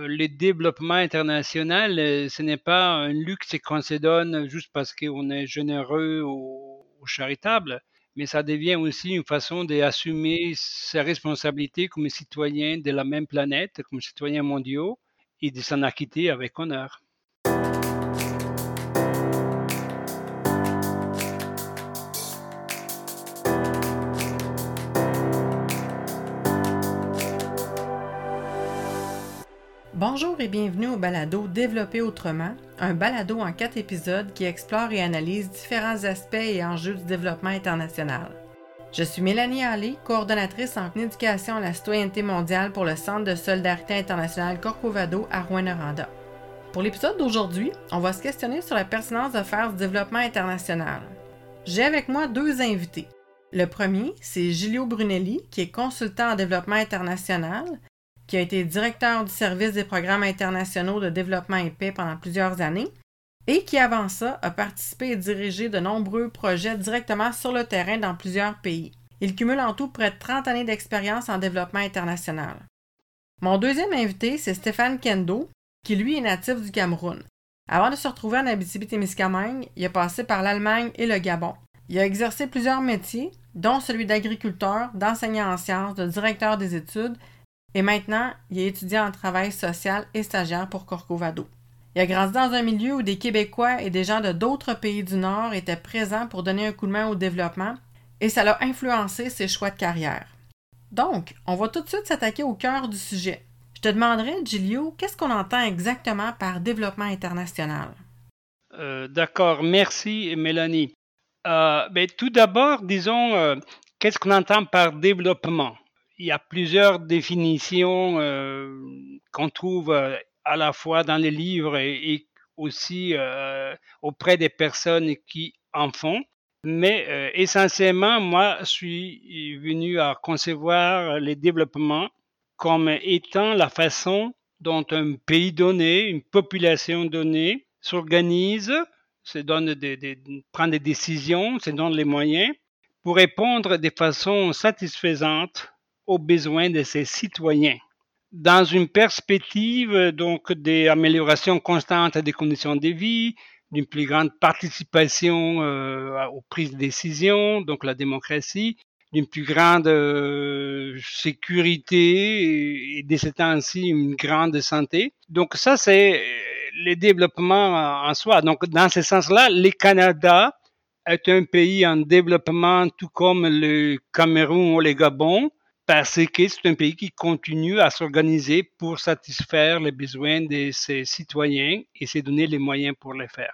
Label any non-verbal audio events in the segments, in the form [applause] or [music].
euh, le développement international, euh, ce n'est pas un luxe qu'on se donne juste parce qu'on est généreux ou, ou, charitable, mais ça devient aussi une façon d'assumer ses responsabilités comme citoyen de la même planète, comme citoyen mondiaux, et de s'en acquitter avec honneur. Bonjour et bienvenue au balado Développer autrement, un balado en quatre épisodes qui explore et analyse différents aspects et enjeux du développement international. Je suis Mélanie Allé, coordonnatrice en éducation à la citoyenneté mondiale pour le Centre de solidarité internationale Corcovado à Rouen-Noranda. Pour l'épisode d'aujourd'hui, on va se questionner sur la pertinence de faire du développement international. J'ai avec moi deux invités. Le premier, c'est Giulio Brunelli, qui est consultant en développement international qui a été directeur du service des programmes internationaux de développement et paix pendant plusieurs années, et qui avant ça a participé et dirigé de nombreux projets directement sur le terrain dans plusieurs pays. Il cumule en tout près de 30 années d'expérience en développement international. Mon deuxième invité, c'est Stéphane Kendo, qui lui est natif du Cameroun. Avant de se retrouver en Abitibi-Témiscamingue, il a passé par l'Allemagne et le Gabon. Il a exercé plusieurs métiers, dont celui d'agriculteur, d'enseignant en sciences, de directeur des études et maintenant, il est étudiant en travail social et stagiaire pour Corcovado. Il a grandi dans un milieu où des Québécois et des gens de d'autres pays du Nord étaient présents pour donner un coup de main au développement et ça l'a influencé ses choix de carrière. Donc, on va tout de suite s'attaquer au cœur du sujet. Je te demanderai, Gilio, qu'est-ce qu'on entend exactement par développement international? Euh, D'accord, merci Mélanie. Euh, ben, tout d'abord, disons, euh, qu'est-ce qu'on entend par développement? Il y a plusieurs définitions euh, qu'on trouve euh, à la fois dans les livres et, aussi euh, auprès des personnes qui en font. Mais essentiellement, moi, je suis venu à concevoir le développement comme étant la façon dont un pays donné, une population donnée, s'organise, se donne des, des, prend des décisions, se donne les moyens pour répondre de façon satisfaisante aux besoins de ses citoyens. Dans une perspective donc d'amélioration constante des conditions de vie, d'une plus grande participation euh, aux prises de décision, donc la démocratie, d'une plus grande euh, sécurité et, de ce temps-ci une grande santé. Donc ça, c'est euh, le développement en soi. Donc dans ce sens-là, le Canada est un pays en développement tout comme le Cameroun ou le Gabon, parce que c'est un pays qui continue à s'organiser pour satisfaire les besoins de ses citoyens et se donner les moyens pour le faire.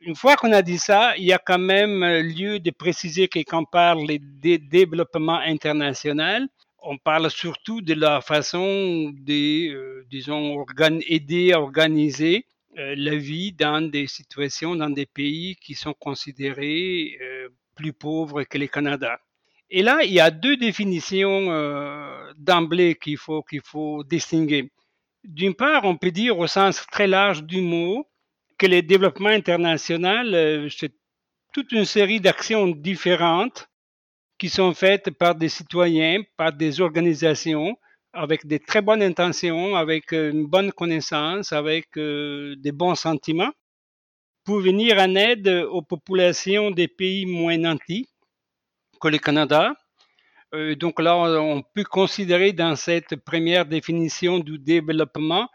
Une fois qu'on a dit ça, il y a quand même lieu de préciser que quand on parle de développement international, on parle surtout de la façon de, euh, disons, aider à organiser euh, la vie dans des situations, dans des pays qui sont considérés euh, plus pauvres que le Canada. Et là, il y a deux définitions euh, d'emblée qu'il faut, qu'il faut distinguer. D'une part, on peut dire au sens très large du mot que le développement international, euh, c'est toute une série d'actions différentes qui sont faites par des citoyens, par des organisations, avec des très bonnes intentions, avec une bonne connaissance, avec euh, des bons sentiments, pour venir en aide aux populations des pays moins nantis que le Canada. Euh, donc là, on peut considérer dans cette première définition du développement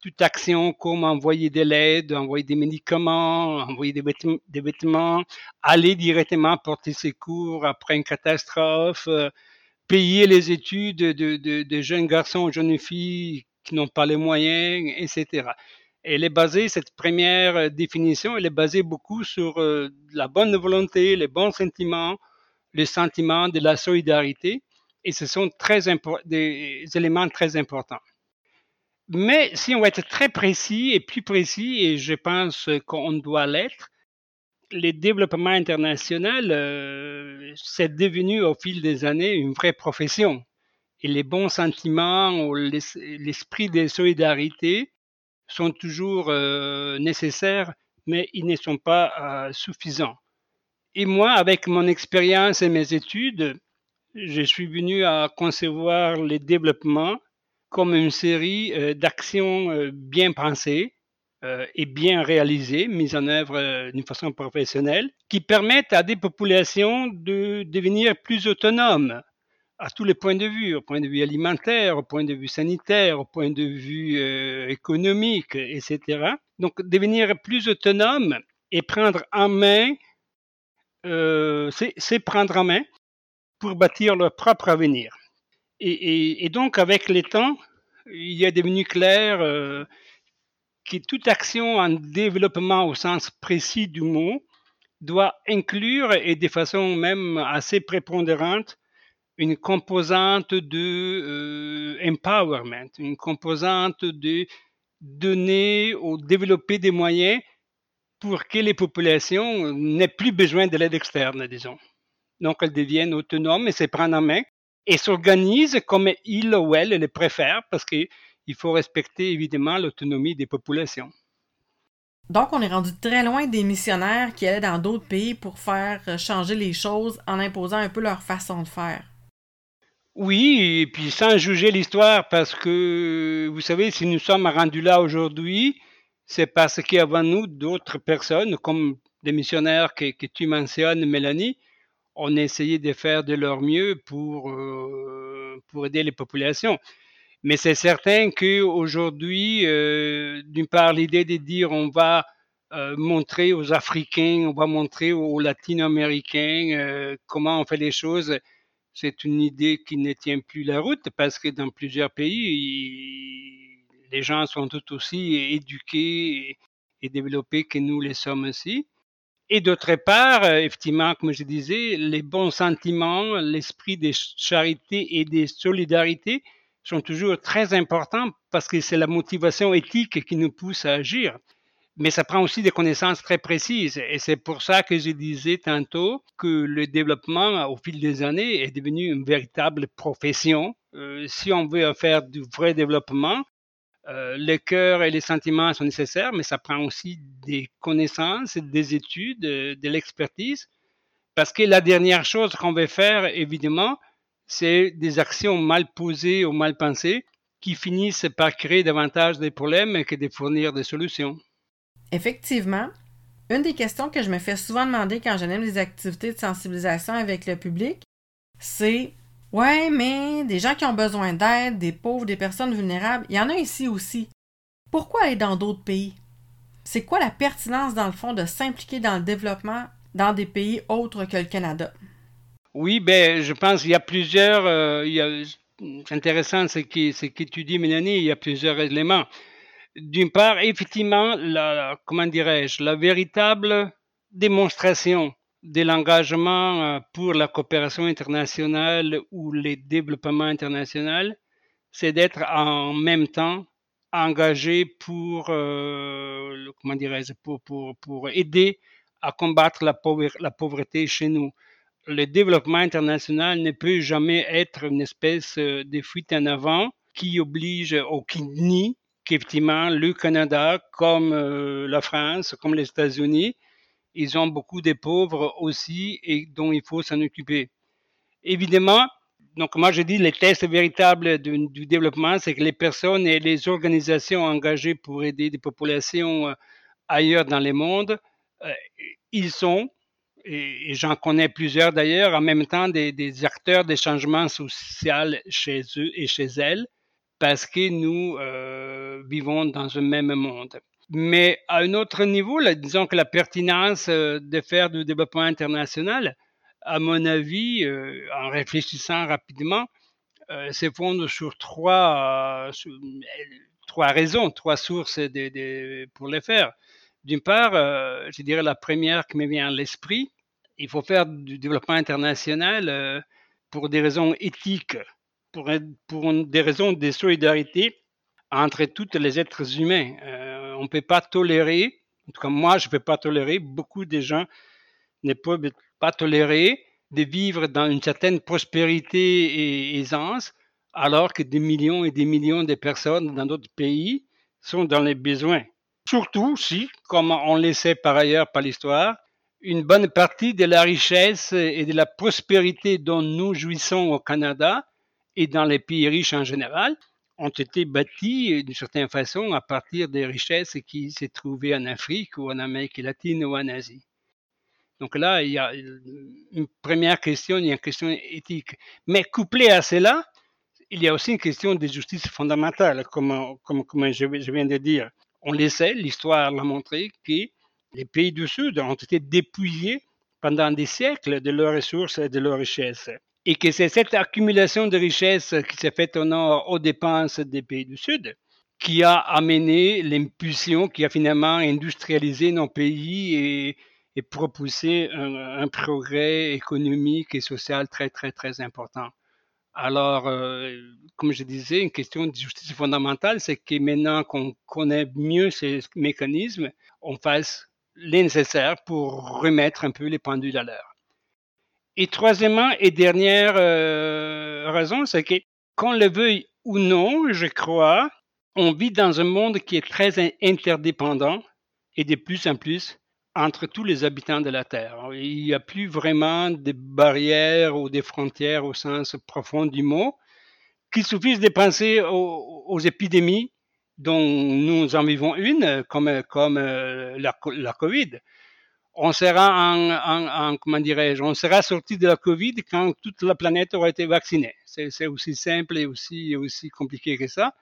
toute action comme envoyer de l'aide, envoyer des médicaments, envoyer des vêtements, aller directement porter secours après une catastrophe, euh, payer les études de, de, jeunes garçons ou jeunes filles qui n'ont pas les moyens, etc. Elle est basée, cette première définition, elle est basée beaucoup sur euh, la bonne volonté, les bons sentiments, le sentiment de la solidarité et ce sont des éléments très importants. Mais si on veut être très précis et plus précis, et je pense qu'on doit l'être, le développement international, euh, c'est devenu au fil des années une vraie profession. Et les bons sentiments ou l'esprit de solidarité sont toujours euh, nécessaires, mais ils ne sont pas euh, suffisants. Et moi, avec mon expérience et mes études, je suis venu à concevoir le développement comme une série d'actions bien pensées et bien réalisées, mises en œuvre d'une façon professionnelle, qui permettent à des populations de devenir plus autonomes à tous les points de vue, au point de vue alimentaire, au point de vue sanitaire, au point de vue économique, etc. Donc devenir plus autonome et prendre en main, c'est prendre en main pour bâtir leur propre avenir. Et, donc, avec les temps, il est devenu clair euh, que toute action en développement au sens précis du mot doit inclure, et de façon même assez prépondérante, une composante de euh, empowerment, une composante de donner ou développer des moyens pour que les populations n'aient plus besoin de l'aide externe, disons. Donc, elles deviennent autonomes et se prennent en main et s'organisent comme il ou elle le préfère parce qu'il faut respecter évidemment l'autonomie des populations. Donc, on est rendu très loin des missionnaires qui allaient dans d'autres pays pour faire changer les choses en imposant un peu leur façon de faire. Oui, et puis sans juger l'histoire, parce que vous savez, si nous sommes rendus là aujourd'hui, c'est parce qu'avant nous, d'autres personnes, comme des missionnaires que, tu mentionnes, Mélanie, on a essayé de faire de leur mieux pour, euh, pour aider les populations. Mais c'est certain qu'aujourd'hui, euh, d'une part, l'idée de dire on va euh, montrer aux Africains, on va montrer aux Latino-Américains euh, comment on fait les choses, c'est une idée qui ne tient plus la route parce que dans plusieurs pays, les gens sont tout aussi éduqués et développés que nous les sommes aussi. Et d'autre part, euh, effectivement, comme je disais, les bons sentiments, l'esprit de charité et de solidarité sont toujours très importants parce que c'est la motivation éthique qui nous pousse à agir. Mais ça prend aussi des connaissances très précises. Et c'est pour ça que je disais tantôt que le développement, au fil des années, est devenu une véritable profession. Euh, si on veut faire du vrai développement, euh, le cœur et les sentiments sont nécessaires, mais ça prend aussi des connaissances, des études, euh, de l'expertise, parce que la dernière chose qu'on veut faire, évidemment, c'est des actions mal posées ou mal pensées qui finissent par créer davantage de problèmes que de fournir des solutions. Effectivement. Une des questions que je me fais souvent demander quand j'anime des activités de sensibilisation avec le public, c'est Ouais, mais des gens qui ont besoin d'aide, des pauvres, des personnes vulnérables, il y en a ici aussi. Pourquoi aller dans d'autres pays? C'est quoi la pertinence, dans le fond, de s'impliquer dans le développement dans des pays autres que le Canada? Oui, ben, je pense qu'il y a plusieurs. Euh, c'est intéressant ce tu dis, Mélanie. Il y a plusieurs éléments. D'une part, effectivement, la, comment dirais-je, la véritable démonstration de l'engagement euh, pour la coopération internationale ou le développement international, c'est d'être en même temps engagé pour, euh, comment dirais-je, pour, pour, pour, aider à combattre la, la pauvreté chez nous. Le développement international ne peut jamais être une espèce euh, de fuite en avant qui oblige ou qui nie qu'effectivement le Canada, comme la France, comme les États-Unis, ils ont beaucoup de pauvres aussi et dont il faut s'en occuper. Évidemment, donc moi je dis les tests véritables du, développement, c'est que les personnes et les organisations engagées pour aider des populations euh, ailleurs dans le monde, euh, ils sont, et, j'en connais plusieurs d'ailleurs, en même temps des, des, acteurs des changements sociaux chez eux et chez elles, parce que nous euh, vivons dans un même monde. Mais à un autre niveau, disons que la pertinence euh, de faire du développement international, à mon avis, euh, en réfléchissant rapidement, euh, se fonde sur trois, trois raisons, trois sources pour le faire. D'une part, je dirais la première qui me vient à l'esprit, il faut faire du développement international pour des raisons éthiques, pour des raisons de solidarité entre tous les êtres humains on ne peut pas tolérer, en tout cas moi je ne peux pas tolérer, beaucoup de gens ne peuvent pas tolérer de vivre dans une certaine prospérité et aisance, alors que des millions et des millions de personnes dans d'autres pays sont dans les besoins. Surtout si, comme on le sait par ailleurs par l'histoire, une bonne partie de la richesse et de la prospérité dont nous jouissons au Canada et dans les pays riches en général ont été bâtis d'une certaine façon à partir des richesses qui s'est trouvées en Afrique ou en Amérique latine ou en Asie. Donc là, il y a une première question, il y a une question éthique. Mais couplé à cela, il y a aussi une question de justice fondamentale, comme, comme, comme je, viens de dire. On le sait, l'histoire l'a montré que les pays du Sud ont été dépouillés pendant des siècles de leurs ressources et de leurs richesses. Et que c'est cette accumulation de richesses qui s'est faite au nord aux dépenses des pays du Sud qui a amené l'impulsion, qui a finalement industrialisé nos pays et, et propulsé un, progrès économique et social très, très, très important. Alors, euh, comme je disais, une question de justice fondamentale, c'est que maintenant qu'on connaît mieux ces mécanismes, on fasse les nécessaires pour remettre un peu les pendules à l'heure. Et troisièmement et dernière euh, raison, c'est que qu'on le veuille ou non, je crois, on vit dans un monde qui est très interdépendant et de plus en plus entre tous les habitants de la Terre. Il n'y a plus vraiment de barrières ou des frontières au sens profond du mot, qu'il suffise de penser aux épidémies dont nous en vivons une, comme, euh, la COVID. On sera en, en, comment dirais-je, on sera sorti de la COVID quand toute la planète aura été vaccinée. C'est aussi simple et aussi, aussi compliqué que ça.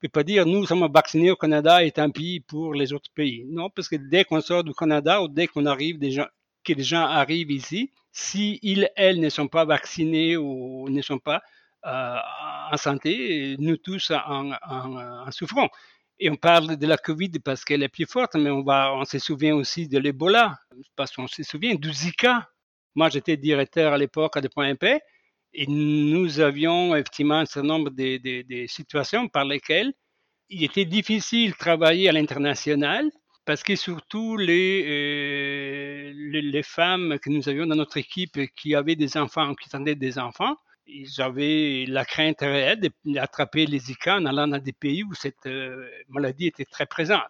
On ne peut pas dire nous sommes vaccinés au Canada et tant pis pour les autres pays. Non, parce que dès qu'on sort du Canada ou dès qu'on arrive que les gens arrivent ici, si ils, elles ne sont pas vaccinés ou ne sont pas euh, en santé, nous tous en, en, souffrons. Et on parle de la COVID parce qu'elle est plus forte, mais on, va, on se souvient aussi de l'Ebola, parce qu'on se souvient du Zika. Moi, j'étais directeur à l'époque de Point MP, et nous avions effectivement un certain nombre de, situations par lesquelles il était difficile de travailler à l'international parce que surtout les, euh, les, les, femmes que nous avions dans notre équipe qui avaient des enfants, qui attendaient des enfants, ils avaient la crainte réelle d'attraper les Zika en allant dans des pays où cette euh, maladie était très présente.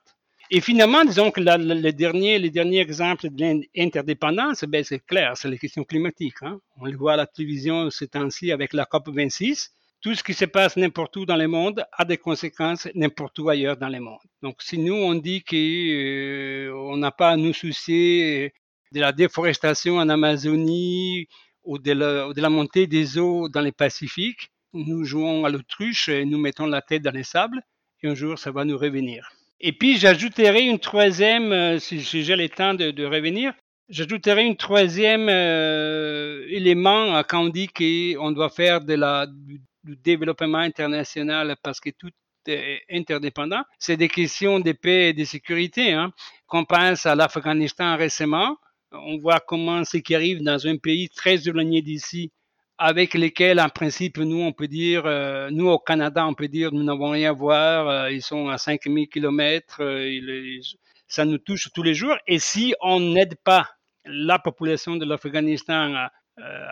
Et finalement, disons que la, le, dernier, exemples de l'interdépendance, ben c'est clair, c'est les questions climatiques. Hein. On le voit à la télévision ces temps-ci avec la COP26. Tout ce qui se passe n'importe où dans le monde a des conséquences n'importe où ailleurs dans le monde. Donc, si nous, on dit qu'on euh, n'a pas à nous soucier de la déforestation en Amazonie ou de, la, de la montée des eaux dans le Pacifique, nous jouons à l'autruche et nous mettons la tête dans les sables et un jour, ça va nous revenir. Et puis, j'ajouterai une troisième, euh, si, j'ai le temps de, revenir, j'ajouterai une troisième euh, élément quand on dit qu'on doit faire du, développement international parce que tout est interdépendant. C'est des questions de paix et de sécurité. Hein. Qu'on pense à l'Afghanistan récemment, on voit comment ce qui arrive dans un pays très éloigné d'ici avec lesquels, en principe, nous, on peut dire, euh, nous, au Canada, on peut dire, nous n'avons rien à voir, euh, ils sont à 5000 kilomètres, euh, ça nous touche tous les jours. Et si on n'aide pas la population de l'Afghanistan à,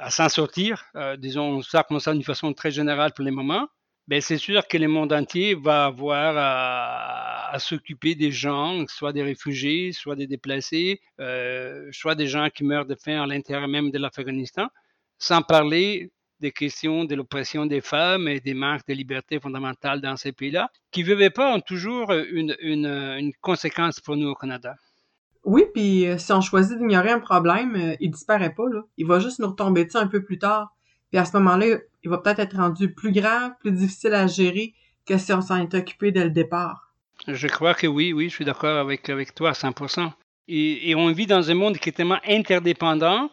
à s'en sortir, disons ça comme ça d'une façon très générale pour le moment, ben c'est sûr que le monde entier va avoir à, s'occuper des gens, soit des réfugiés, soit des déplacés, soit des gens qui meurent de faim à l'intérieur même de l'Afghanistan sans parler des questions de l'oppression des femmes et des marques de liberté fondamentales dans ces pays-là, qui ne veulent pas ont toujours une, une, une, conséquence pour nous au Canada. Oui, puis euh, si on choisit d'ignorer un problème, euh, il disparaît pas. Là. Il va juste nous retomber dessus un peu plus tard. Puis à ce moment-là, il va peut-être être rendu plus grave, plus difficile à gérer que si on s'en est occupé dès le départ. Je crois que oui, oui, je suis d'accord avec, avec toi à 100%. Et, on vit dans un monde qui est tellement interdépendant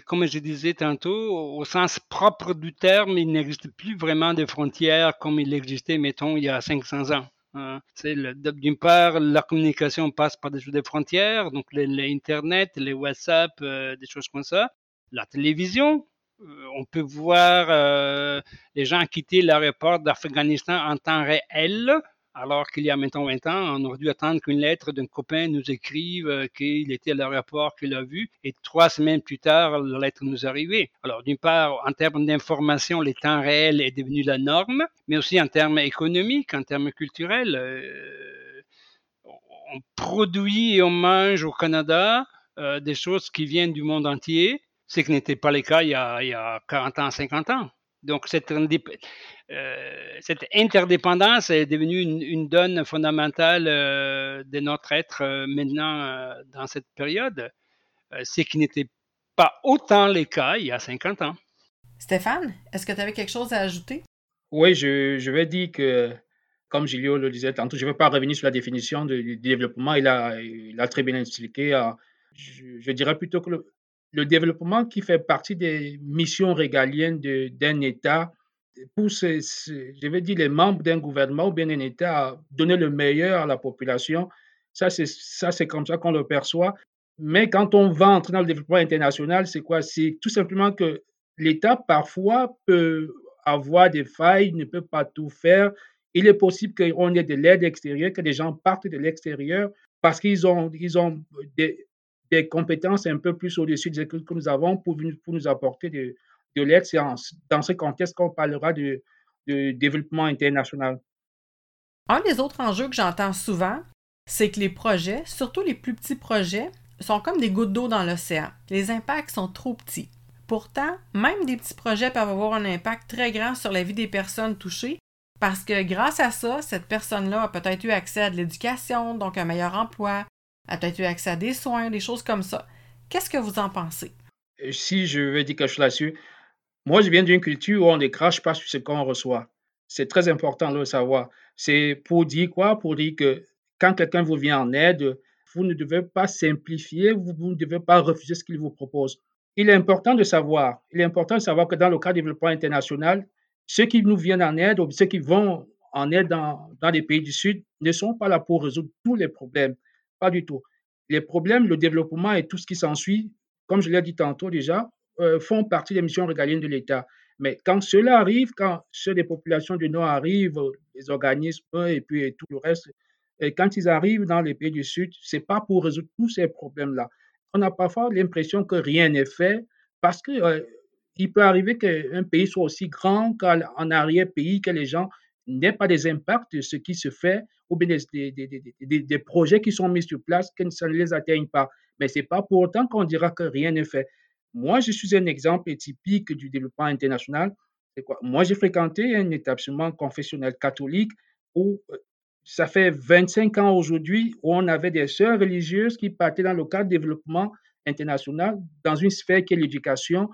comme je disais tantôt, au sens propre du terme, il n'existe plus vraiment de frontières comme il existait, mettons, il y a 500 ans. Hein. D'une part, la communication passe par des, frontières, donc l'Internet, les, WhatsApp, euh, des choses comme ça. La télévision, on peut voir euh, les gens quitter l'aéroport d'Afghanistan en temps réel, alors qu'il y a maintenant 20 ans, on aurait dû attendre qu'une lettre d'un copain nous écrive euh, qu'il était à l'aéroport, qu'il l'a vu, et trois semaines plus tard, la lettre nous arrivait. Alors, d'une part, en termes d'information, le temps réel est devenu la norme, mais aussi en termes économiques, en termes culturels. Euh, on produit et on mange au Canada euh, des choses qui viennent du monde entier, ce qui n'était pas le cas il y, a, il y a 40 ans, 50 ans. Donc, cette cette interdépendance est devenue une, donne fondamentale de notre être maintenant dans cette période, ce qui n'était pas autant le cas il y a 50 ans. Stéphane, est-ce que tu avais quelque chose à ajouter? Oui, je, je vais dire que, comme Gilio le disait tantôt, je ne vais pas revenir sur la définition du développement. Il a, il a très bien expliqué. Je, dirais plutôt que le, développement qui fait partie des missions régaliennes d'un État pousse, je vais dire, les membres d'un gouvernement ou bien d'un État à donner le meilleur à la population. Ça, c'est comme ça qu'on le perçoit. Mais quand on va entrer dans le développement international, c'est quoi? C'est tout simplement que l'État, parfois, peut avoir des failles, ne peut pas tout faire. Il est possible qu'on ait de l'aide extérieure, que des gens partent de l'extérieur parce qu'ils ont, ils ont des, des, compétences un peu plus au-dessus de ce que nous avons pour, nous apporter de, de l'aide. C'est dans ce contexte qu'on parlera de développement international. Un des autres enjeux que j'entends souvent, c'est que les projets, surtout les plus petits projets, sont comme des gouttes d'eau dans l'océan. Les impacts sont trop petits. Pourtant, même des petits projets peuvent avoir un impact très grand sur la vie des personnes touchées parce que grâce à ça, cette personne-là a peut-être eu accès à de l'éducation, donc un meilleur emploi, a peut-être eu accès à des soins, des choses comme ça. Qu'est-ce que vous en pensez? Euh, si je veux dire quelque chose là-dessus, moi je viens d'une culture où on ne crache pas sur ce qu'on reçoit. C'est très important de le savoir. C'est pour dire quoi? Pour dire que quand quelqu'un vous vient en aide, vous ne devez pas simplifier, vous, ne devez pas refuser ce qu'il vous propose. Il est important de savoir, il est important de savoir que dans le cadre du développement international, ceux qui nous viennent en aide ou ceux qui vont en aide dans, dans les pays du Sud ne sont pas là pour résoudre tous les problèmes. Du tout. Les problèmes, le développement et tout ce qui s'ensuit, comme je l'ai dit tantôt déjà, euh, font partie des missions régaliennes de l'État. Mais quand cela arrive, quand ceux des populations du Nord arrivent, les organismes et puis tout le reste, quand ils arrivent dans les pays du Sud, ce n'est pas pour résoudre tous ces problèmes-là. On a parfois l'impression que rien n'est fait parce qu'il euh, peut arriver qu'un pays soit aussi grand qu'en arrière-pays, que les gens n'aient pas des impacts de ce qui se fait ou bien des, des, des, projets qui sont mis sur place, que ça ne les atteigne pas. Mais ce n'est pas pour autant qu'on dira que rien n'est fait. Moi, je suis un exemple typique du développement international. Quoi? Moi, j'ai fréquenté un établissement confessionnel catholique où euh, ça fait 25 ans aujourd'hui où on avait des sœurs religieuses qui partaient dans le cadre du développement international dans une sphère qui est l'éducation,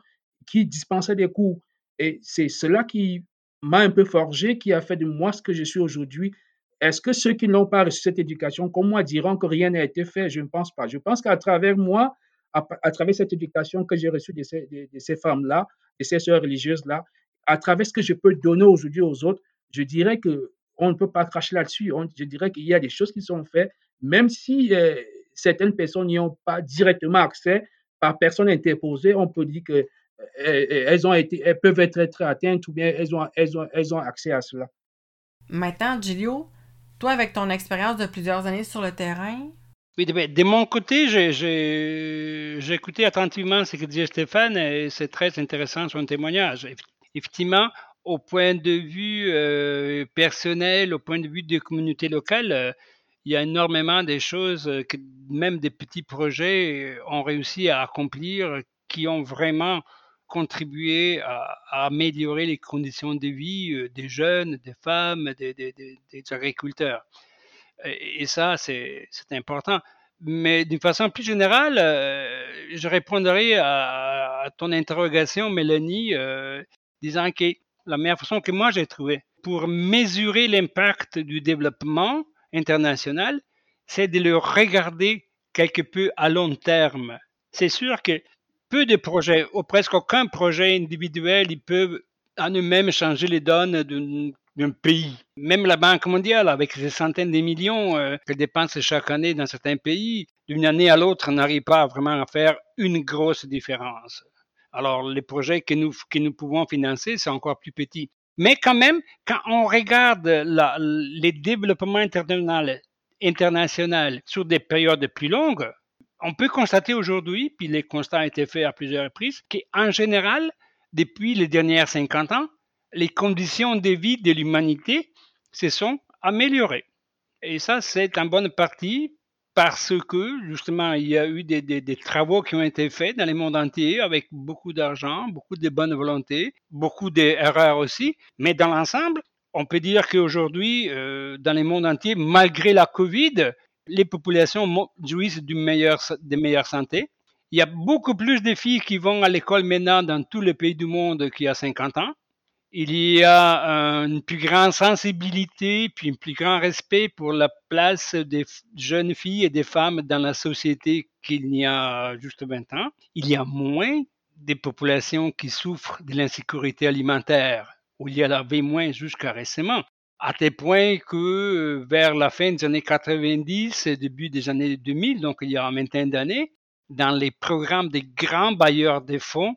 qui dispensaient des cours. Et c'est cela qui m'a un peu forgé, qui a fait de moi ce que je suis aujourd'hui. Est-ce que ceux qui n'ont pas reçu cette éducation, comme moi, diront que rien n'a été fait? Je ne pense pas. Je pense qu'à travers moi, à, travers cette éducation que j'ai reçue de ces, femmes-là, de ces sœurs religieuses-là, à travers ce que je peux donner aujourd'hui aux autres, je dirais que on ne peut pas cracher là-dessus. Je dirais qu'il y a des choses qui sont faites, même si euh, certaines personnes n'y ont pas directement accès, par personne interposée, on peut dire qu'elles euh, euh, ont été, elles peuvent être très atteintes ou bien elles ont, elles ont, elles ont accès à cela. Maintenant, Gilio, toi, avec ton expérience de plusieurs années sur le terrain, oui, de, mon côté, j'ai écouté attentivement ce que disait Stéphane et c'est très intéressant son témoignage. Effectivement, au point de vue euh, personnel, au point de vue des communautés locales, euh, il y a énormément de choses que même des petits projets ont réussi à accomplir qui ont vraiment contribué à, améliorer les conditions de vie euh, des jeunes, des femmes, des, agriculteurs. Et, ça, c'est important. Mais d'une façon plus générale, je répondrai à, ton interrogation, Mélanie, disant que la meilleure façon que moi j'ai trouvé pour mesurer l'impact du développement international, c'est de le regarder quelque peu à long terme. C'est sûr que peu de projets, ou presque aucun projet individuel, ils peuvent en eux-mêmes changer les donnes d'un pays. Même la Banque mondiale, avec ses centaines de millions euh, qu'elle dépense chaque année dans certains pays, d'une année à l'autre, n'arrive pas vraiment à faire une grosse différence. Alors, les projets que nous, pouvons financer, c'est encore plus petit. Mais quand même, quand on regarde les développements internationaux, sur des périodes plus longues, on peut constater aujourd'hui, puis les constats ont été faits à plusieurs reprises, qu'en général, depuis les dernières 50 ans, les conditions de vie de l'humanité se sont améliorées. Et ça, c'est en bonne partie parce que justement, il y a eu des, travaux qui ont été faits dans le monde entier avec beaucoup d'argent, beaucoup de bonne volonté, beaucoup d'erreurs aussi. Mais dans l'ensemble, on peut dire qu'aujourd'hui, euh, dans le monde entier, malgré la COVID, les populations jouissent d'une meilleure, de meilleure santé. Il y a beaucoup plus de filles qui vont à l'école maintenant dans tous les pays du monde qu'il y a 50 ans il y a une plus grande sensibilité, puis un plus grand respect pour la place des jeunes filles et des femmes dans la société qu'il n'y a juste 20 ans. Il y a moins de populations qui souffrent de l'insécurité alimentaire, où il y en avait moins jusqu'à récemment, à tel point que euh, vers la fin des années 90 et début des années 2000, donc il y a une vingtaine d'années, dans les programmes des grands bailleurs de fonds,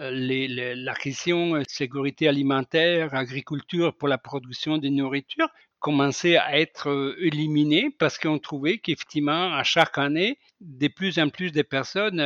euh, la question euh, sécurité alimentaire, agriculture pour la production de nourriture commençait à être éliminée parce qu'on trouvait qu'effectivement, à chaque année, de plus en plus de personnes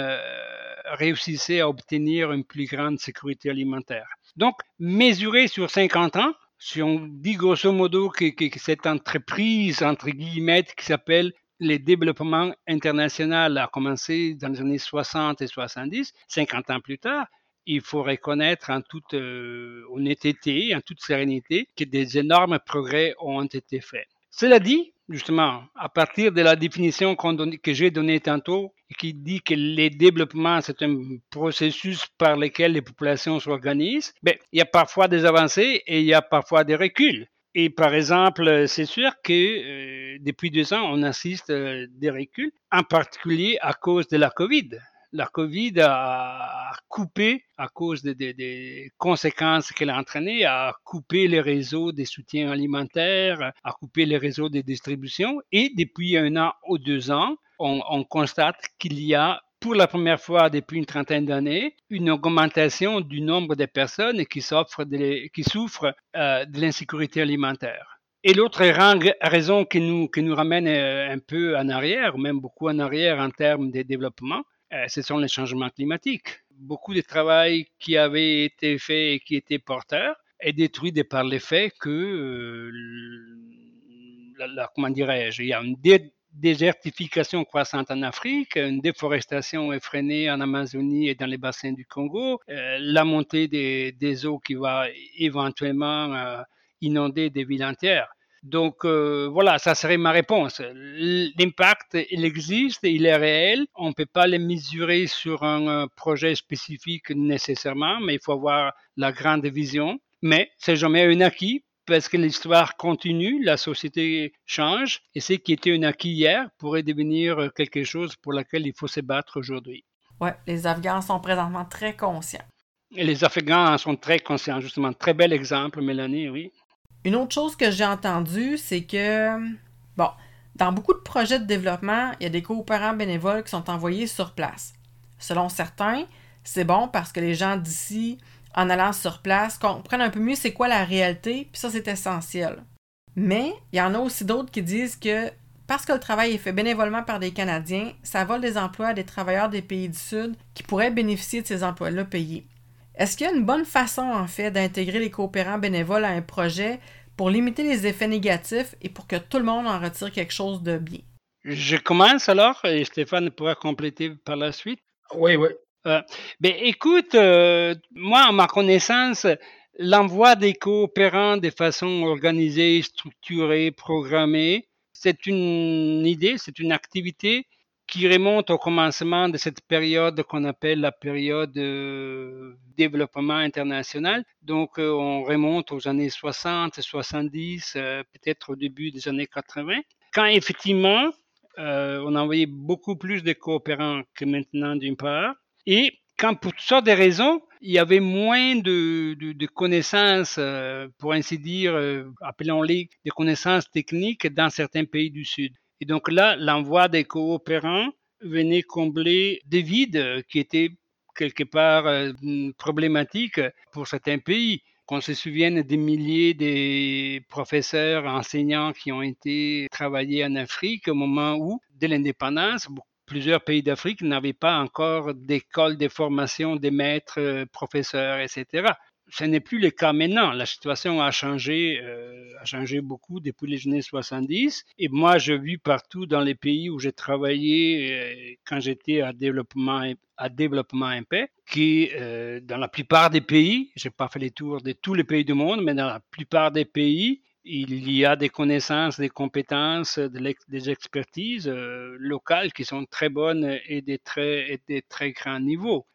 réussissaient à obtenir une plus grande sécurité alimentaire. Donc, mesurer sur 50 ans, si on dit grosso modo que, cette entreprise, entre guillemets, qui s'appelle le développement international a commencé dans les années 60 et 70, 50 ans plus tard, il faut reconnaître en toute euh, honnêteté, en toute sérénité, que des énormes progrès ont été faits. Cela dit, justement, à partir de la définition que j'ai donnée tantôt, qui dit que le développement, c'est un processus par lequel les populations s'organisent, ben, il y a parfois des avancées et il y a parfois des reculs. Et par exemple, c'est sûr que euh, depuis deux ans, on assiste à euh, des reculs, en particulier à cause de la COVID la COVID a coupé, à cause des, conséquences qu'elle a entraînées, a coupé les réseaux des soutiens alimentaires, a coupé les réseaux de distribution. Et depuis un an ou deux ans, on, constate qu'il y a pour la première fois depuis une trentaine d'années, une augmentation du nombre de personnes qui, souffrent euh, de l'insécurité alimentaire. Et l'autre raison qui nous, ramène euh, un peu en arrière, même beaucoup en arrière en termes de développement, ce sont les changements climatiques. Beaucoup de travail qui avait été fait et qui était porteur est détruit par le fait que, euh, la, comment dirais-je, il y a une désertification croissante en Afrique, une déforestation effrénée en Amazonie et dans les bassins du Congo, euh, la montée des, eaux qui va éventuellement inonder des villes entières. Donc euh, voilà, ça serait ma réponse. L'impact, il existe, il est réel. On ne peut pas le mesurer sur un euh, projet spécifique nécessairement, mais il faut avoir la grande vision. Mais c'est jamais un acquis parce que l'histoire continue, la société change, et ce qui était un acquis hier pourrait devenir quelque chose pour lequel il faut se battre aujourd'hui. Oui, les Afghans sont présentement très conscients. Et les Afghans sont très conscients, justement. Très bel exemple, Mélanie, oui. Une autre chose que j'ai entendue, c'est que, bon, dans beaucoup de projets de développement, il y a des coopérants bénévoles qui sont envoyés sur place. Selon certains, c'est bon parce que les gens d'ici, en allant sur place, comprennent un peu mieux c'est quoi la réalité, puis ça, c'est essentiel. Mais il y en a aussi d'autres qui disent que parce que le travail est fait bénévolement par des Canadiens, ça vole des emplois à des travailleurs des pays du Sud qui pourraient bénéficier de ces emplois-là payés. Est-ce qu'il y a une bonne façon, en fait, d'intégrer les coopérants bénévoles à un projet pour limiter les effets négatifs et pour que tout le monde en retire quelque chose de bien? Je commence alors et Stéphane pourra compléter par la suite. Oui, oui. Euh, ben, écoute, euh, moi, à ma connaissance, l'envoi des coopérants de façon organisée, structurée, programmée, c'est une idée, c'est une activité qui remonte au commencement de cette période qu'on appelle la période de développement international. Donc, euh, on remonte aux années 60, 70, euh, peut-être au début des années 80, quand effectivement, euh, on envoyait beaucoup plus de coopérants que maintenant d'une part, et quand pour toutes sortes de raisons, il y avait moins de connaissances, pour ainsi dire, appelons-les des connaissances techniques dans certains pays du Sud. Et donc là, l'envoi des coopérants venait combler des vides qui étaient quelque part euh, problématiques pour certains pays. Qu'on se souvienne des milliers de professeurs, enseignants qui ont été travaillés en Afrique au moment où, dès l'indépendance, plusieurs pays d'Afrique n'avaient pas encore d'école de formation des maîtres, euh, professeurs, etc. ce n'est plus le cas maintenant. La situation a changé, euh, a changé beaucoup depuis les années 70. Et moi, j'ai vu partout dans les pays où j'ai travaillé euh, quand j'étais à développement à développement MP, qui euh, dans la plupart des pays, j'ai pas fait les tours de tous les pays du monde, mais dans la plupart des pays, il y a des connaissances, des compétences, des expertises locales qui sont très bonnes et des très, et très grands niveaux.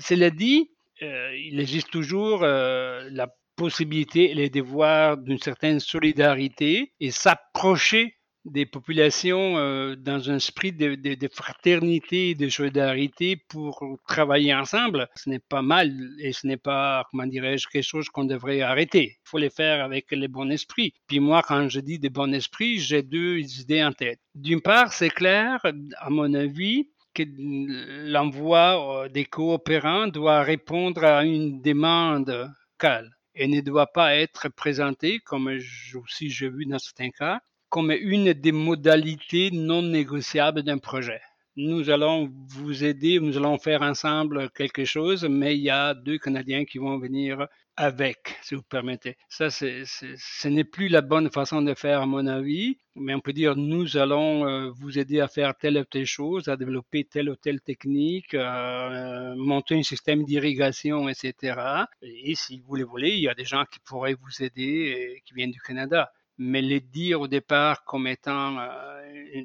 cela dit, euh, il existe toujours euh, la possibilité et les devoirs d'une certaine solidarité et s'approcher des populations euh, dans un esprit de, fraternité et de solidarité pour travailler ensemble, ce n'est pas mal et ce n'est pas, comment dirais-je, quelque chose qu'on devrait arrêter. Il faut les faire avec les bons esprits. Puis moi, quand je dis des bons esprits, j'ai deux idées en tête. D'une part, c'est clair, à mon avis, l'envoi euh, des coopérants doit répondre à une demande locale et ne doit pas être présenté, comme aussi j'ai vu dans certains cas, comme une des modalités non négociables d'un projet nous allons vous aider, nous allons faire ensemble quelque chose, mais il y a deux Canadiens qui vont venir avec, si vous permettez. Ça, ce n'est plus la bonne façon de faire, à mon avis, mais on peut dire nous allons euh, vous aider à faire telle ou telle chose, à développer telle ou telle technique, à euh, monter un système d'irrigation, etc. Et si vous le voulez, il y a des gens qui pourraient vous aider et qui viennent du Canada mais les dire au départ comme étant euh,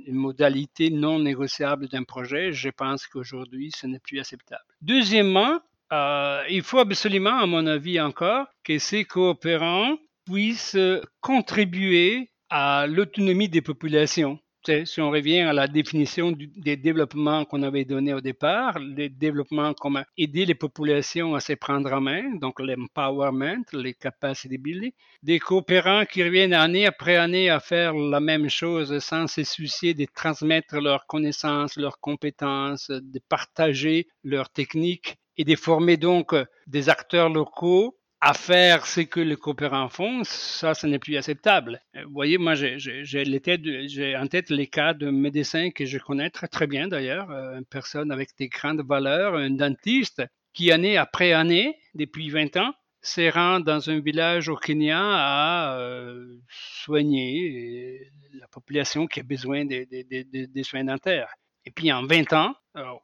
une modalité non négociable d'un projet, je pense qu'aujourd'hui, ce n'est plus acceptable. Deuxièmement, euh, il faut absolument, à mon avis encore, que ces coopérants puissent contribuer à l'autonomie des populations si on revient à la définition des développements qu'on avait donné au départ, les développements comme aider les populations à se prendre en main, donc l'empowerment, les capacity building, des coopérants qui reviennent année après année à faire la même chose sans se soucier de transmettre leurs connaissances, leurs compétences, de partager leurs techniques et de former donc des acteurs locaux à faire ce que les coopérants font, ça, ce n'est plus acceptable. Euh, vous voyez, moi, j'ai en tête les cas de médecins que je connais très, très bien d'ailleurs, euh, une personne avec des grandes valeurs, un dentiste qui, année après année, depuis 20 ans, se rend dans un village au Kenya à euh, soigner la population qui a besoin des, des soins dentaires. Et puis en 20 ans,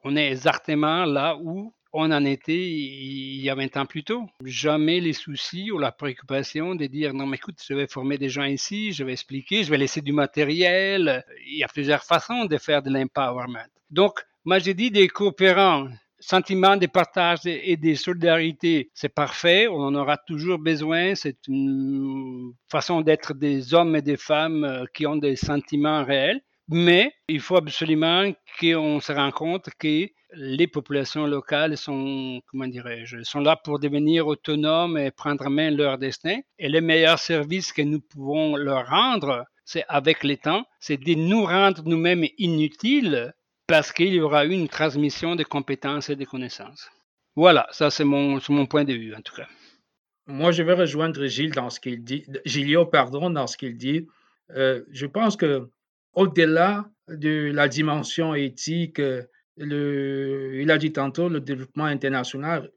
on est exactement là où on en était il y a 20 ans plus tôt. Jamais les soucis ou la préoccupation de dire non, mais écoute, je vais former des gens ici, je vais expliquer, je vais laisser du matériel. Il y a plusieurs façons de faire de l'empowerment. Donc, moi, j'ai dit des coopérants, sentiment de partage et de solidarité, c'est parfait, on en aura toujours besoin, c'est une façon d'être des hommes et des femmes euh, qui ont des sentiments réels, mais il faut absolument qu'on se rende compte que les populations locales sont, comment dirais-je, sont là pour devenir autonomes et prendre en main leur destin. Et le meilleur service que nous pouvons leur rendre, c'est avec le temps, c'est de nous rendre nous-mêmes inutiles parce qu'il y aura une transmission de compétences et de connaissances. Voilà, ça c'est mon, mon point de vue en tout cas. Moi, je vais rejoindre Gilles dans ce qu'il dit, Gilio, pardon, dans ce qu'il dit. Euh, je pense que au-delà de la dimension éthique il a dit tantôt, le développement international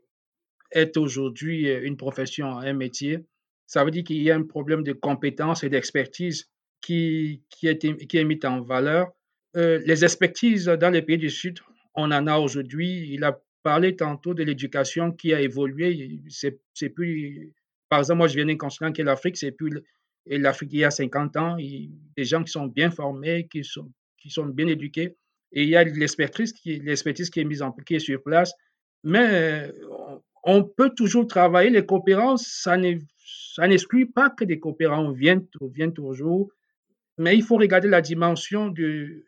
est aujourd'hui euh, une profession, un métier. Ça veut dire qu'il y a un problème de compétences et d'expertise qui, est mis en valeur. Euh, les expertises dans les pays du Sud, on en a aujourd'hui. Il a parlé tantôt de l'éducation qui a évolué. C'est plus, par exemple, moi je viens d'un continent qui est l'Afrique, c'est plus l'Afrique il y a 50 ans. des gens qui sont bien formés, qui sont, qui sont bien éduqués et il y a l'expertise qui, qui est mise en qui est sur place. Mais on peut toujours travailler. Les coopérants, ça n'exclut pas que des coopérants viennent, viennent toujours, mais il faut regarder la dimension de,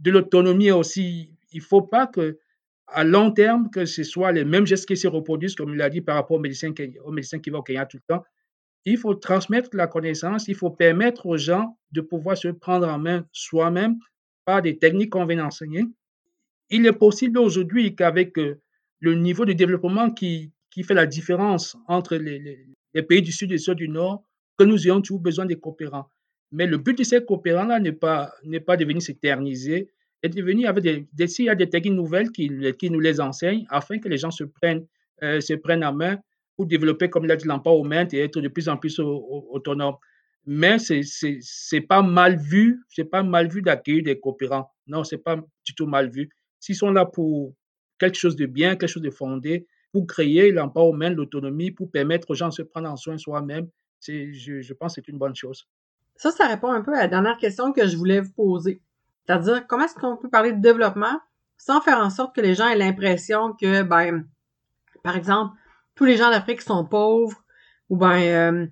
de l'autonomie aussi. Il ne faut pas que à long terme, que ce soit les mêmes gestes qui se reproduisent, comme il a dit par rapport aux médecins, aux médecins qui vont au Kenya tout le temps. Il faut transmettre la connaissance, il faut permettre aux gens de pouvoir se prendre en main soi-même par des techniques qu'on vient d'enseigner. Il est possible aujourd'hui qu'avec euh, le niveau de développement qui, fait la différence entre les, pays du Sud et ceux du Nord, que nous ayons toujours besoin des coopérants. Mais le but de ces coopérants-là n'est pas, de venir s'éterniser, et de venir avec des, s'il y a des techniques nouvelles qui, qui nous les enseignent afin que les gens se prennent, euh, se prennent en main développer, comme l'a dit l'empowerment, et être de plus en plus autonome. Mais c'est pas mal vu, c'est pas mal vu d'accueillir des coopérants. Non, c'est pas du tout mal vu. S'ils sont là pour quelque chose de bien, quelque chose de fondé, pour créer l'empowerment, l'autonomie, pour permettre aux gens de se prendre en soin soi-même, je, je pense que c'est une bonne chose. Ça, ça répond un peu à la dernière question que je voulais vous poser. C'est-à-dire, comment est-ce qu'on peut parler de développement sans faire en sorte que les gens aient l'impression que, ben, par exemple, tous les gens d'Afrique sont pauvres, ou ben, euh,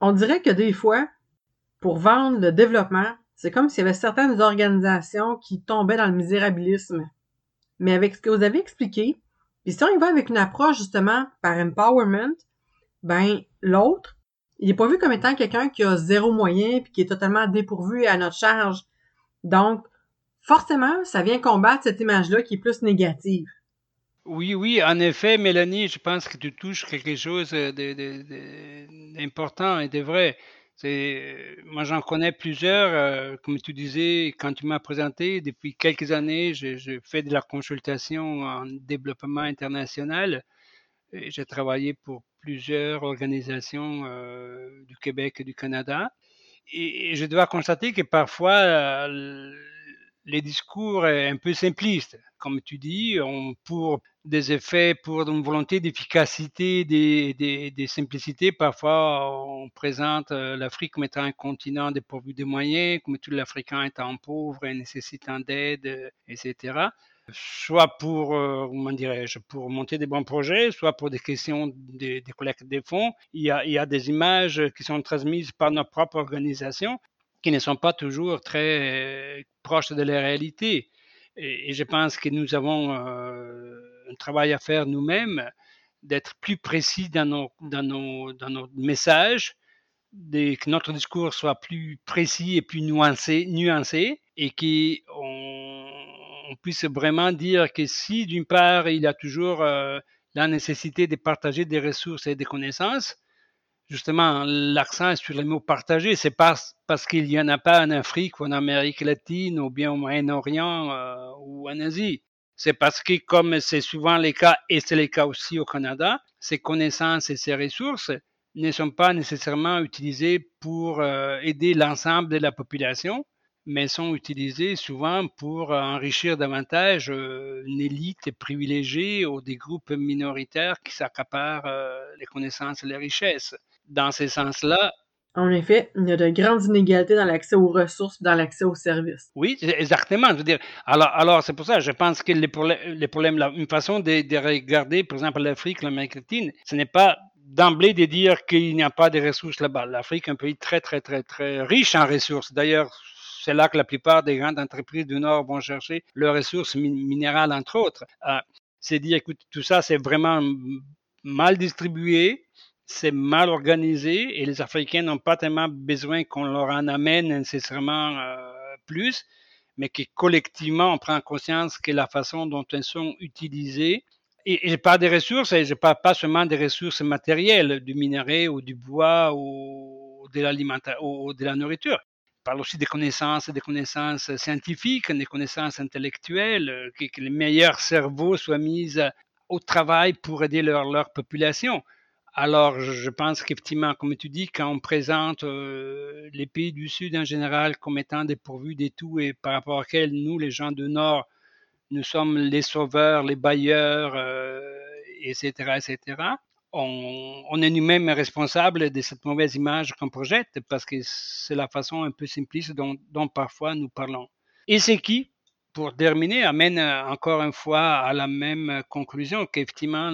on dirait que des fois, pour vendre le développement, c'est comme s'il y avait certaines organisations qui tombaient dans le misérabilisme. Mais avec ce que vous avez expliqué, puis si on y va avec une approche justement par empowerment, ben l'autre, il n'est pas vu comme étant quelqu'un qui a zéro moyen puis qui est totalement dépourvu à notre charge. Donc, forcément, ça vient combattre cette image-là qui est plus négative. Oui, oui, en effet, Mélanie, je pense que tu touches quelque chose d'important et de vrai. moi, j'en connais plusieurs. Euh, comme tu disais, quand tu m'as présenté, depuis quelques années, je, fais de la consultation en développement international. J'ai travaillé pour plusieurs organisations euh, du Québec et du Canada. Et, je dois constater que parfois, euh, les discours un peu simplistes. Comme tu dis, pour des effets, pour une volonté d'efficacité, des, des, simplicités, parfois on présente euh, l'Afrique comme étant un continent dépourvu de moyens, comme tout l'Africain étant pauvre et nécessitant d'aide, etc soit pour, euh, comment dirais-je, pour monter des bons projets, soit pour des questions de, collecte des fonds. Il y, a, il y, a, des images qui sont transmises par nos propres organisations qui ne sont pas toujours très proches de la réalité. Et, je pense que nous avons euh, un travail à faire nous-mêmes, d'être plus précis dans nos, dans nos, dans nos messages, que notre discours soit plus précis et plus nuancé, nuancé et qu'on on puisse vraiment dire que si d'une part il y a toujours euh, la nécessité de partager des ressources et des connaissances, justement l'accent est sur le mot partager, c'est pas parce qu'il n'y en a pas en Afrique ou en Amérique latine ou bien au Moyen-Orient euh, ou en Asie. C'est parce que, comme c'est souvent le cas, et c'est le cas aussi au Canada, ces connaissances et ces ressources ne sont pas nécessairement utilisées pour euh, aider l'ensemble de la population, mais sont utilisés souvent pour enrichir davantage euh, une élite privilégiée ou des groupes minoritaires qui s'accaparent euh, les connaissances et les richesses. Dans ce sens-là, en effet, il y a de grandes inégalités dans l'accès aux ressources, dans l'accès aux services. Oui, exactement. Je veux dire, alors, alors c'est pour ça, je pense que les problèmes, les problèmes là, une façon de, de regarder, par exemple, l'Afrique, l'Amérique latine, ce n'est pas d'emblée de dire qu'il n'y a pas de ressources là-bas. L'Afrique est un pays très, très, très, très riche en ressources. D'ailleurs, c'est là que la plupart des grandes entreprises du Nord vont chercher leurs ressources minérales, entre autres. Euh, c'est dire, écoute, tout ça, c'est vraiment mal distribué, c'est mal organisé et les Africains n'ont pas tellement besoin qu'on leur en amène nécessairement euh, plus, mais que collectivement, on prend conscience que la façon dont elles sont utilisées, et, je parle des ressources, et je parle pas seulement des ressources matérielles, du minerai ou du bois ou de, la nourriture parle aussi des connaissances, des connaissances scientifiques, des connaissances intellectuelles, euh, que, les meilleurs cerveaux soient mis au travail pour aider leur population. Alors, je pense qu'effectivement, comme tu dis, quand on présente euh, les pays du Sud en général comme étant dépourvus des tout et par rapport auxquels nous, les gens du Nord, nous sommes les sauveurs, les bailleurs, etc., euh, etc., on, est nous-mêmes responsables de cette mauvaise image qu'on projette parce que c'est la façon un peu simpliste dont, parfois nous parlons. Et c'est qui, pour terminer, amène encore une fois à la même conclusion qu'effectivement,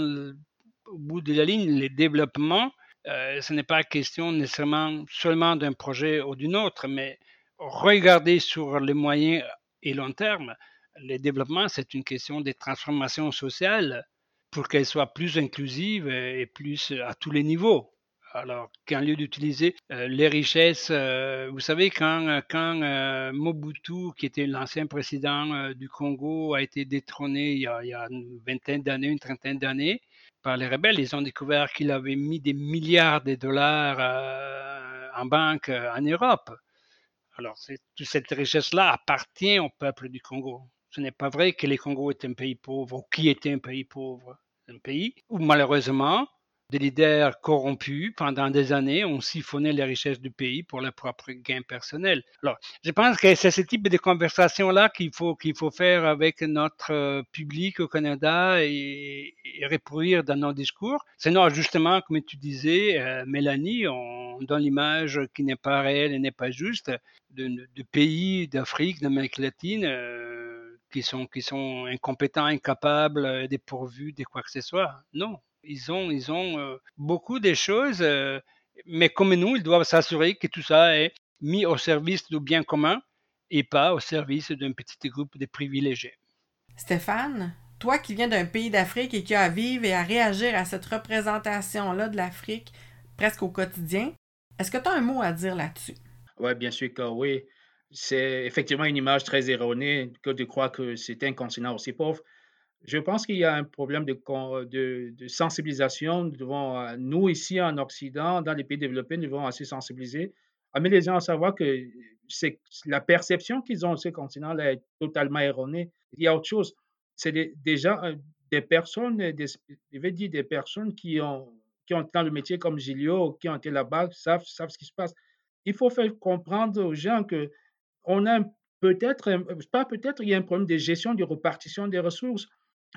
au bout de la ligne, le développement, euh, ce n'est pas question nécessairement seulement d'un projet ou d'un autre, mais regarder sur les moyens et long terme. Le développement, c'est une question de transformation sociale pour qu'elle soit plus inclusive et plus à tous les niveaux. Alors qu'en lieu d'utiliser euh, les richesses, euh, vous savez, quand, quand Mobutu, qui était l'ancien président du Congo, a été détrôné il y a une vingtaine d'années, une trentaine d'années, les rebelles, ils ont découvert qu'il avait mis des milliards de dollars en banque en Europe. Alors, toute cette richesse-là appartient au peuple du Congo. Ce n'est pas vrai que le Congo est un pays pauvre ou qui était un pays pauvre. Un pays où malheureusement, des leaders corrompus pendant des années ont siphonné les richesses du pays pour leur propre gain personnel. Alors, je pense que c'est ce type de conversation-là qu'il faut, qu'il faut faire avec notre euh, public au Canada et, et reproduire dans nos discours. Sinon, justement, comme tu disais, euh, Mélanie, on donne l'image qui n'est pas réelle et n'est pas juste de, pays d'Afrique, d'Amérique latine. Euh, qui sont incompétents, incapables, dépourvus de quoi que ce soit. Non, ils ont, ils ont euh, beaucoup de choses, euh, mais comme nous, ils doivent s'assurer que tout ça est mis au service du bien commun et pas au service d'un petit groupe de privilégiés. Stéphane, toi qui viens d'un pays d'Afrique et qui as à vivre et à réagir à cette représentation-là de l'Afrique presque au quotidien, est-ce que tu as un mot à dire là-dessus? Oui, bien sûr que oui. C'est effectivement une image très erronée que de croire que c'est un continent aussi pauvre. Je pense qu'il y a un problème de, de, sensibilisation. Nous euh, nous, ici en Occident, dans les pays développés, nous devons assez sensibiliser, amener les gens à savoir que c'est la perception qu'ils ont de ce continent-là est totalement erronée. Il y a autre chose. C'est déjà euh, des personnes, des, je vais dire des personnes qui ont, qui ont dans le métier comme Gilio, qui ont été là-bas, savent, savent ce qui se passe. Il faut faire comprendre aux gens que on a peut-être, pas peut-être, il y a un problème de gestion, de répartition des ressources.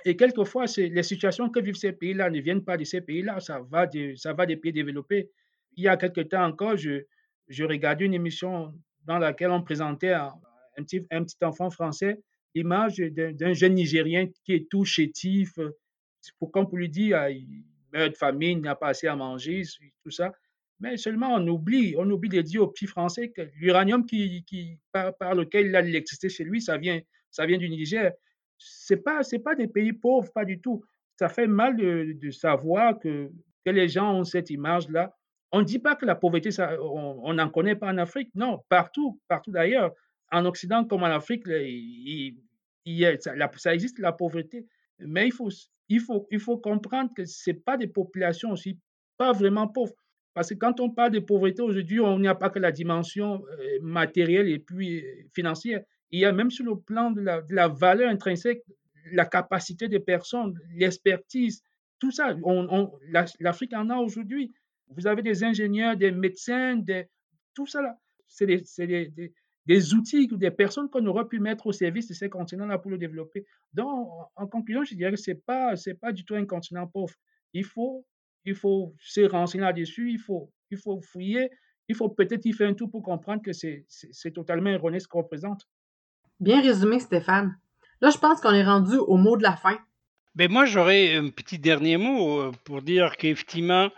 Et quelquefois, les situations que vivent ces pays-là ne viennent pas de ces pays-là, ça va, ça va des pays développés. Il y a quelque temps encore, je, je regardais une émission dans laquelle on présentait un, petit, un petit enfant français, l'image d'un jeune Nigérien qui est tout chétif, pour, comme pour lui dire, ah, il meurt de famine, il n'a pas assez à manger, tout ça. Mais seulement on oublie, on oublie de dire aux petits Français que l'uranium qui, qui, par, par, lequel il a l'électricité chez lui, ça vient, ça vient du Niger c'est pas c'est pas des pays pauvres, pas du tout. Ça fait mal de, de savoir que, que les gens ont cette image-là. On ne dit pas que la pauvreté, ça, on n'en connaît pas en Afrique. Non, partout, partout d'ailleurs. En Occident comme en Afrique, il, il, ça, ça, existe la pauvreté. Mais il faut, il faut, il faut comprendre que ce pas des populations aussi pas vraiment pauvres. Parce que quand on parle de pauvreté aujourd'hui, on n'y a pas que la dimension euh, matérielle et puis euh, financière. Il y a même sur le plan de la, valeur intrinsèque, la capacité des personnes, l'expertise, tout ça. L'Afrique en a aujourd'hui. Vous avez des ingénieurs, des médecins, tout ça là. C'est des, outils ou des personnes qu'on aurait pu mettre au service de ces continents-là pour le développer. Donc, en, conclusion, je dirais que ce n'est pas, du tout un continent pauvre. Il faut, se renseigner là-dessus, il faut, il faut fouiller, il faut peut-être y faire un tout pour comprendre que c'est totalement erroné ce qu'on représente. Bien résumé, Stéphane. Là, je pense qu'on est rendu au mot de la fin. Ben moi, j'aurais un petit dernier mot euh, pour dire qu'effectivement,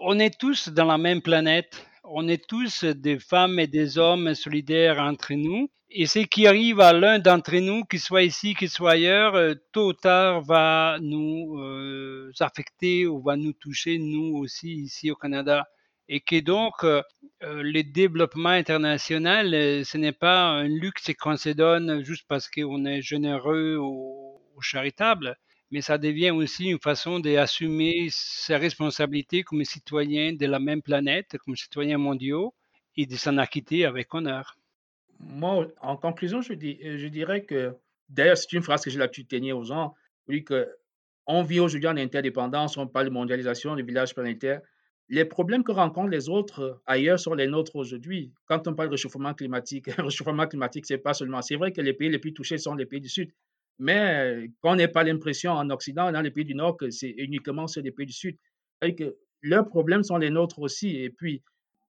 on est tous dans la même planète. On est tous des femmes et des hommes solidaires entre nous. Et ce qui arrive à l'un d'entre nous, qu'il soit ici, qu'il soit ailleurs, euh, tôt ou tard va nous euh, affecter ou va nous toucher, nous aussi, ici au Canada et que donc euh, euh, le développement international, euh, ce n'est pas un luxe qu'on se donne juste parce qu'on est généreux ou, charitable, mais ça devient aussi une façon d'assumer ses responsabilités comme citoyen de la même planète, comme citoyen mondiaux, et de s'en acquitter avec honneur. Moi, en conclusion, je, dirais que, d'ailleurs, c'est une phrase que j'ai l'habitude de tenir aux gens, oui, que on vit aujourd'hui en interdépendance, on parle de mondialisation, de village planétaire, les problèmes que rencontrent les autres euh, ailleurs sont les nôtres aujourd'hui. Quand on parle de réchauffement climatique, [laughs] réchauffement climatique, c'est pas seulement. C'est vrai que les pays les plus touchés sont les pays du Sud, mais qu'on n'ait pas l'impression en Occident, dans les pays du Nord, que c'est uniquement sur les pays du Sud. Que leurs problèmes sont les nôtres aussi. Et puis,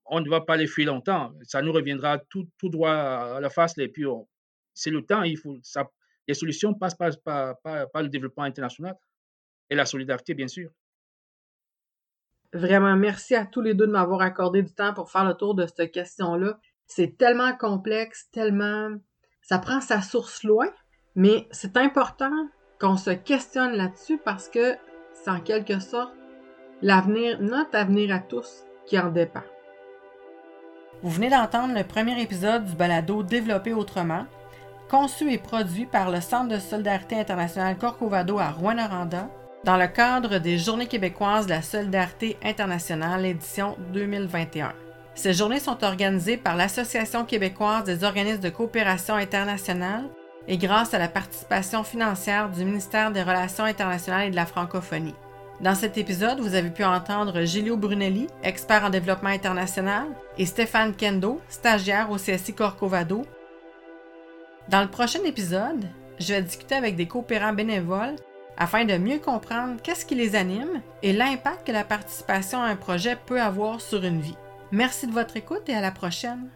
on ne va pas les fuir longtemps. Ça nous reviendra tout, tout droit à la face. Et puis, c'est le temps. Il faut, les solutions passent par, par le développement international et la solidarité, bien sûr. Vraiment, merci à tous les deux de m'avoir accordé du temps pour faire le tour de cette question-là. C'est tellement complexe, tellement... Ça prend sa source loin, mais c'est important qu'on se questionne là-dessus parce que c'est en quelque sorte l'avenir, notre avenir à tous, qui en dépend. Vous venez d'entendre le premier épisode du balado Développer autrement, conçu et produit par le Centre de solidarité internationale Corcovado à Rouen-Noranda dans le cadre des Journées québécoises de la solidarité internationale édition 2021. Ces journées sont organisées par l'Association québécoise des organismes de coopération internationale et grâce à la participation financière du ministère des Relations internationales et de la francophonie. Dans cet épisode, vous avez pu entendre Gilio Brunelli, expert en développement international, et Stéphane Kendo, stagiaire au CSI Corcovado. Dans le prochain épisode, je vais discuter avec des coopérants bénévoles afin de mieux comprendre qu'est-ce qui les anime et l'impact que la participation à un projet peut avoir sur une vie. Merci de votre écoute et à la prochaine.